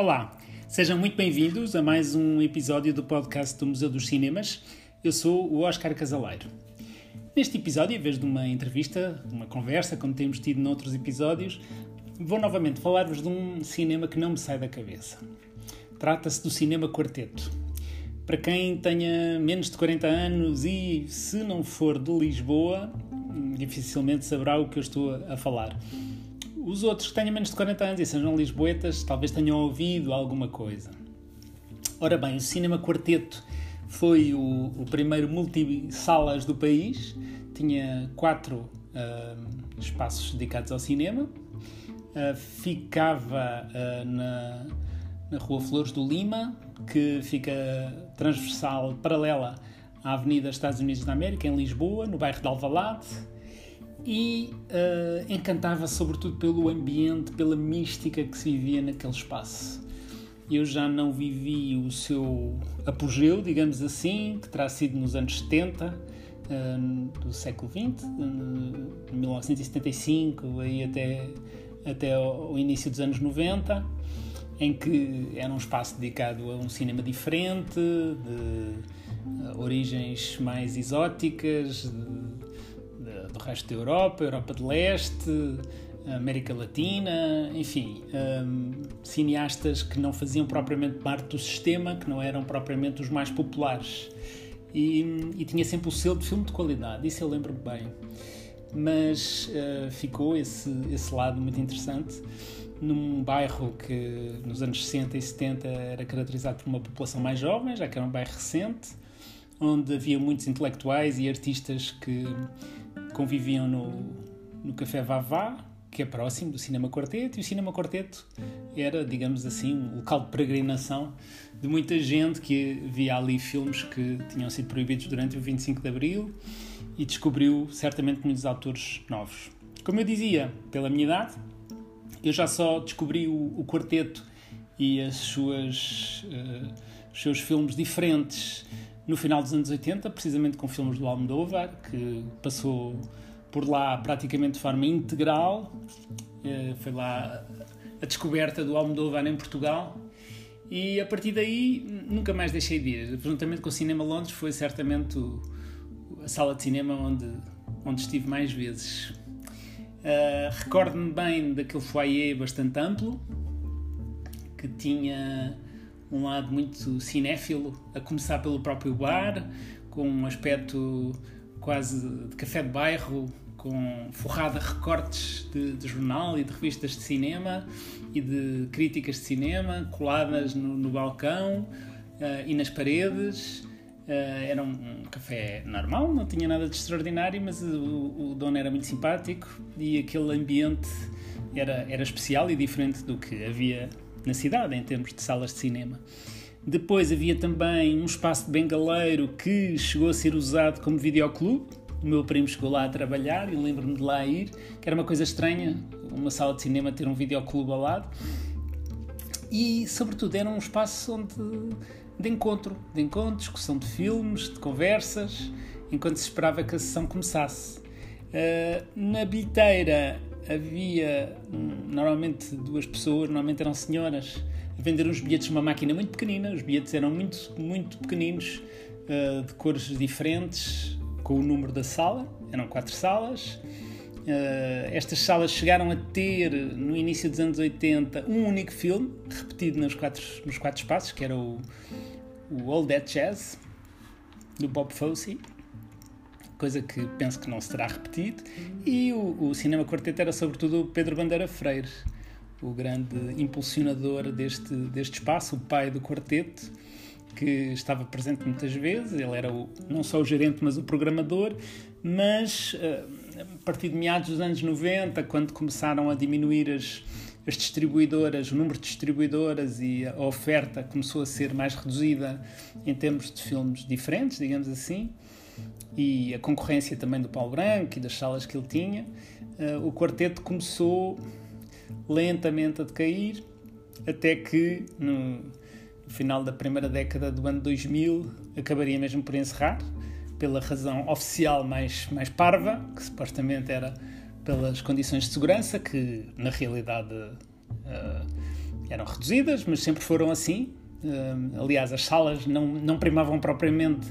Olá, sejam muito bem-vindos a mais um episódio do podcast do Museu dos Cinemas. Eu sou o Oscar Casaleiro. Neste episódio, em vez de uma entrevista, uma conversa, como temos tido noutros episódios, vou novamente falar-vos de um cinema que não me sai da cabeça. Trata-se do cinema quarteto. Para quem tenha menos de 40 anos e, se não for de Lisboa, dificilmente saberá o que eu estou a falar. Os outros que tenham menos de 40 anos e sejam lisboetas, talvez tenham ouvido alguma coisa. Ora bem, o Cinema Quarteto foi o, o primeiro multisalas do país, tinha quatro uh, espaços dedicados ao cinema, uh, ficava uh, na, na Rua Flores do Lima, que fica transversal, paralela à Avenida Estados Unidos da América, em Lisboa, no bairro de Alvalade e uh, encantava sobretudo pelo ambiente, pela mística que se vivia naquele espaço. Eu já não vivi o seu apogeu, digamos assim, que terá sido nos anos 70 uh, eh, do século XX, uh, 1975 aí até, até o início dos anos 90, em que era um espaço dedicado a um cinema diferente, de origens mais exóticas, de, do resto da Europa, Europa de Leste, América Latina, enfim, um, cineastas que não faziam propriamente parte do sistema, que não eram propriamente os mais populares. E, e tinha sempre o selo de filme de qualidade, isso eu lembro bem. Mas uh, ficou esse, esse lado muito interessante num bairro que nos anos 60 e 70 era caracterizado por uma população mais jovem, já que era um bairro recente, onde havia muitos intelectuais e artistas que conviviam no, no Café Vavá, que é próximo do Cinema Quarteto, e o Cinema Quarteto era, digamos assim, um local de peregrinação de muita gente que via ali filmes que tinham sido proibidos durante o 25 de Abril e descobriu certamente muitos autores novos. Como eu dizia, pela minha idade, eu já só descobri o, o quarteto e as suas, uh, os seus filmes diferentes no final dos anos 80, precisamente com filmes do Almodóvar, que passou por lá praticamente de forma integral. Eh, foi lá a descoberta do Almodóvar em Portugal. E a partir daí nunca mais deixei de ir. Juntamente com o Cinema Londres foi certamente o, a sala de cinema onde, onde estive mais vezes. Uh, Recordo-me bem daquele foyer bastante amplo, que tinha um lado muito cinéfilo, a começar pelo próprio bar, com um aspecto quase de café de bairro, com forrada recortes de, de, jornal e de revistas de cinema e de críticas de cinema coladas no, no balcão uh, e nas paredes. Uh, era um, um, café normal, não tinha nada de extraordinário, mas o, o, dono era muito simpático e aquele ambiente era, era especial e diferente do que havia na cidade, em termos de salas de cinema. Depois havia também um espaço de bengaleiro que chegou a ser usado como videoclube. O meu primo chegou lá a trabalhar e lembro-me de lá ir, que era uma coisa estranha, uma sala de cinema ter um videoclube ao lado. E, sobretudo, era um espaço onde, de encontro, de encontro, discussão de filmes, de conversas, enquanto se esperava que a sessão começasse. Uh, na bilheteira havia hum, normalmente duas pessoas, normalmente eram senhoras, a vender uns bilhetes numa máquina muito pequenina. Os bilhetes eram muito, muito pequeninos, uh, de cores diferentes, com o número da sala. Eram quatro salas. Uh, estas salas chegaram a ter, no início dos anos 80, um único filme, repetido nos quatro, nos quatro espaços, que era o, o All That Jazz, do Bob Fosse coisa que penso que não se terá repetido. E o, o Cinema Quarteto era sobretudo o Pedro Bandeira Freire, o grande impulsionador deste, deste espaço, o pai do quarteto, que estava presente muitas vezes. Ele era o, não só o gerente, mas o programador. Mas eh, a partir de meados dos anos 90, quando começaram a diminuir as, as distribuidoras, o número de distribuidoras e a oferta começou a ser mais reduzida em termos de filmes diferentes, digamos assim, e a concorrência também do Paulo Branco e das salas que ele tinha, uh, o quarteto começou lentamente a decair, até que no final da primeira década do ano 2000 acabaria mesmo por encerrar, pela razão oficial mais, mais parva, que supostamente era pelas condições de segurança, que na realidade uh, eram reduzidas, mas sempre foram assim. Uh, aliás, as salas não, não primavam propriamente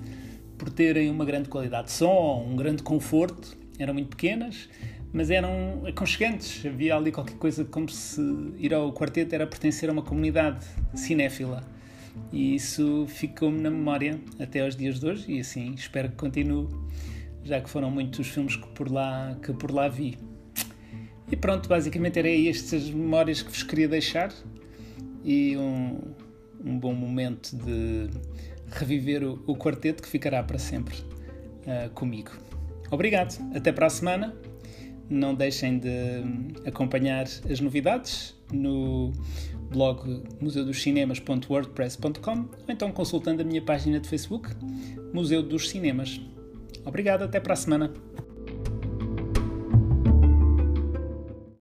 por terem uma grande qualidade de som, um grande conforto, eram muito pequenas, mas eram aconchegantes. Havia ali qualquer coisa como se ir ao quarteto era pertencer a uma comunidade cinéfila. E isso ficou-me na memória até aos dias de hoje e assim espero que continue, já que foram muitos os filmes que por lá, que por lá vi. E pronto, basicamente eram estas memórias que vos queria deixar e um, um bom momento de reviver o, o quarteto que ficará para sempre uh, comigo. Obrigado, até para a semana. Não deixem de acompanhar as novidades no blog museudoscinemas.wordpress.com ou então consultando a minha página de Facebook, Museu dos Cinemas. Obrigado, até para a semana.